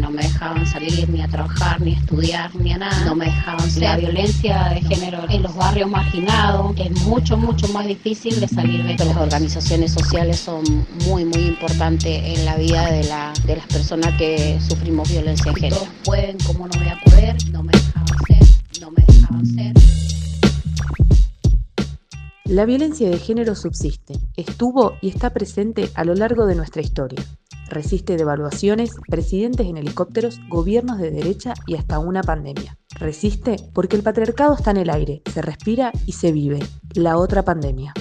donde no me dejaban salir ni a trabajar, ni a estudiar, ni a nada. No me dejaban ser. La violencia de género en los barrios marginados es mucho, mucho más difícil de salir de Las organizaciones sociales son muy, muy importantes en la vida de, la, de las personas que sufrimos violencia de género. Todos pueden, como no voy a poder, no me La violencia de género subsiste, estuvo y está presente a lo largo de nuestra historia. Resiste devaluaciones, presidentes en helicópteros, gobiernos de derecha y hasta una pandemia. Resiste porque el patriarcado está en el aire, se respira y se vive. La otra pandemia.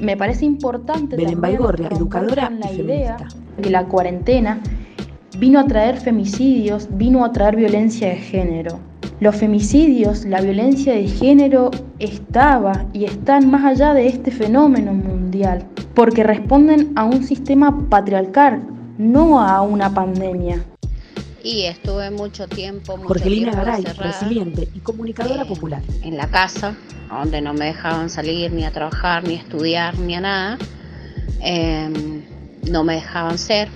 Me parece importante Belén Baigorria, educadora la idea de la cuarentena vino a traer femicidios, vino a traer violencia de género. Los femicidios, la violencia de género estaba y están más allá de este fenómeno mundial, porque responden a un sistema patriarcal, no a una pandemia. Y estuve mucho tiempo, mucho Jorgelina Garay, resiliente y comunicadora popular. En la casa, donde no me dejaban salir ni a trabajar, ni a estudiar, ni a nada. Em, no me dejaban ser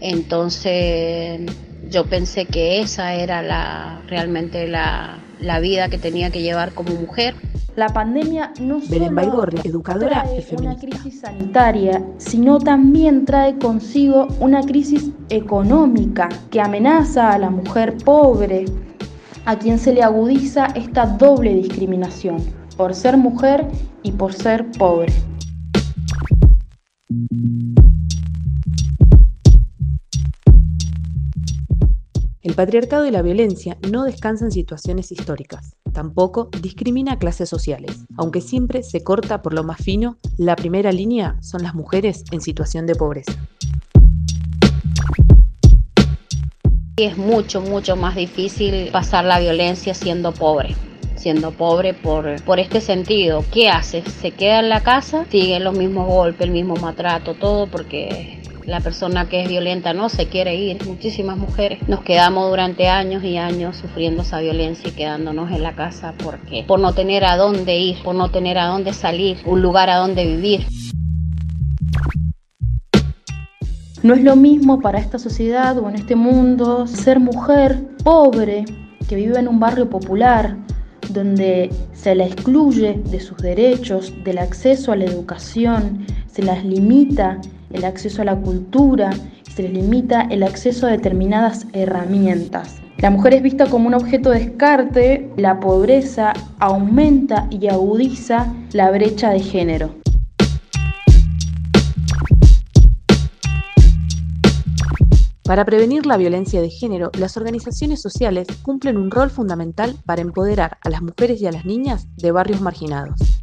entonces yo pensé que esa era la, realmente la, vida que tenía que llevar como mujer. La pandemia no solo educadora trae una crisis sanitaria, sino también trae consigo una crisis económica que amenaza a la mujer pobre, a quien se le agudiza esta doble discriminación, por ser mujer y por ser pobre. El patriarcado y la violencia no descansan situaciones históricas. Tampoco discrimina a clases sociales. Aunque siempre se corta por lo más fino, la primera línea son las mujeres en situación de pobreza. Es mucho, mucho más difícil pasar la violencia siendo pobre siendo pobre por, por este sentido. ¿Qué hace? Se queda en la casa, sigue los mismos golpes, el mismo maltrato, todo porque la persona que es violenta no se quiere ir. Muchísimas mujeres nos quedamos durante años y años sufriendo esa violencia y quedándonos en la casa porque por no tener a dónde ir, por no tener a dónde salir, un lugar a dónde vivir. No es lo mismo para esta sociedad o en este mundo ser mujer pobre que vive en un barrio popular donde se la excluye de sus derechos, del acceso a la educación, se las limita el acceso a la cultura se les limita el acceso a determinadas herramientas. La mujer es vista como un objeto de descarte, la pobreza aumenta y agudiza la brecha de género. Para prevenir la violencia de género, las organizaciones sociales cumplen un rol fundamental para empoderar a las mujeres y a las niñas de barrios marginados.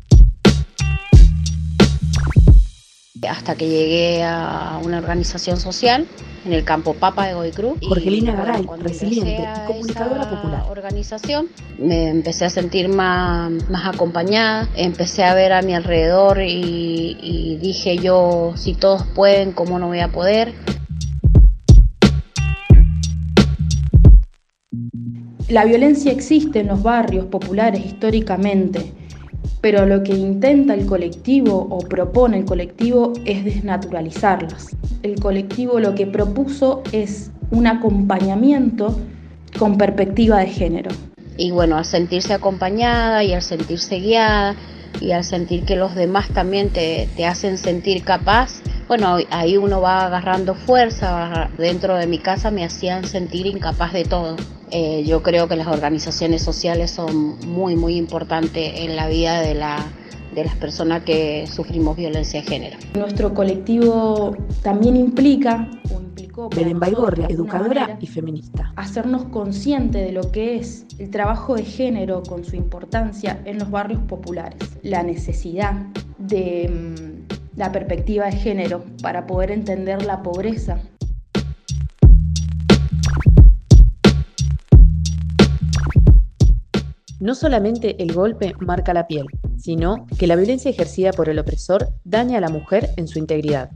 Hasta que llegué a una organización social en el campo Papa de Goy Cruz. Jorgelina Garay, resiliente y comunicadora popular. organización me empecé a sentir más, más acompañada, empecé a ver a mi alrededor y, y dije yo, si todos pueden, ¿cómo no voy a poder? La violencia existe en los barrios populares históricamente pero lo que intenta el colectivo o propone el colectivo es desnaturalizarlas. El colectivo lo que propuso es un acompañamiento con perspectiva de género. Y bueno, al sentirse acompañada y al sentirse guiada y al sentir que los demás también te, te hacen sentir capaz, bueno, ahí uno va agarrando fuerza. Dentro de mi casa me hacían sentir incapaz de todo. Eh, yo creo que las organizaciones sociales son muy, muy importantes en la vida de, la, de las personas que sufrimos violencia de género. Nuestro colectivo también implica, o implicó, Belén Baigorria, educadora y feminista. Hacernos consciente de lo que es el trabajo de género con su importancia en los barrios populares, la necesidad de mm, la perspectiva de género para poder entender la pobreza No solamente el golpe marca la piel, sino que la violencia ejercida por el opresor daña a la mujer en su integridad.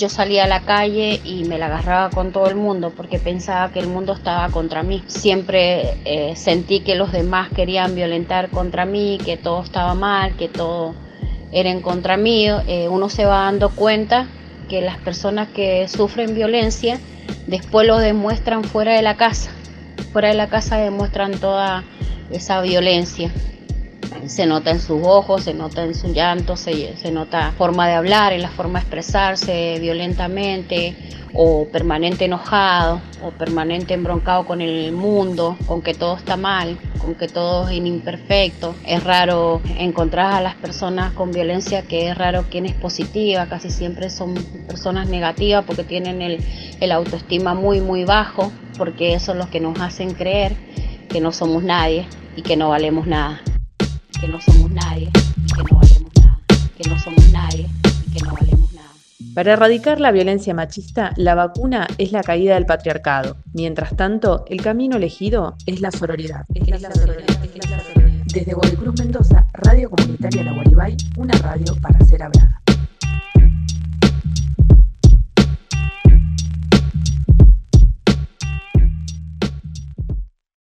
Yo salía a la calle y me la agarraba con todo el mundo porque pensaba que el mundo estaba contra mí. Siempre eh, sentí que los demás querían violentar contra mí, que todo estaba mal, que todo era en contra mío. Eh, uno se va dando cuenta que las personas que sufren violencia después lo demuestran fuera de la casa. Fuera de la casa demuestran toda esa violencia se nota en sus ojos, se nota en su llanto, se, se nota forma de hablar, en la forma de expresarse violentamente o permanente enojado o permanente embroncado con el mundo, con que todo está mal, con que todo es imperfecto. Es raro encontrar a las personas con violencia que es raro quien es positiva, casi siempre son personas negativas porque tienen el, el autoestima muy muy bajo, porque eso es lo que nos hacen creer que no somos nadie y que no valemos nada que no somos nadie y que no valemos nada, que no somos nadie y que no valemos nada. Para erradicar la violencia machista, la vacuna es la caída del patriarcado. Mientras tanto, el camino elegido es la sororidad. Desde Guadalcruz, Mendoza, Radio Comunitaria La Guaribay, una radio para ser hablada.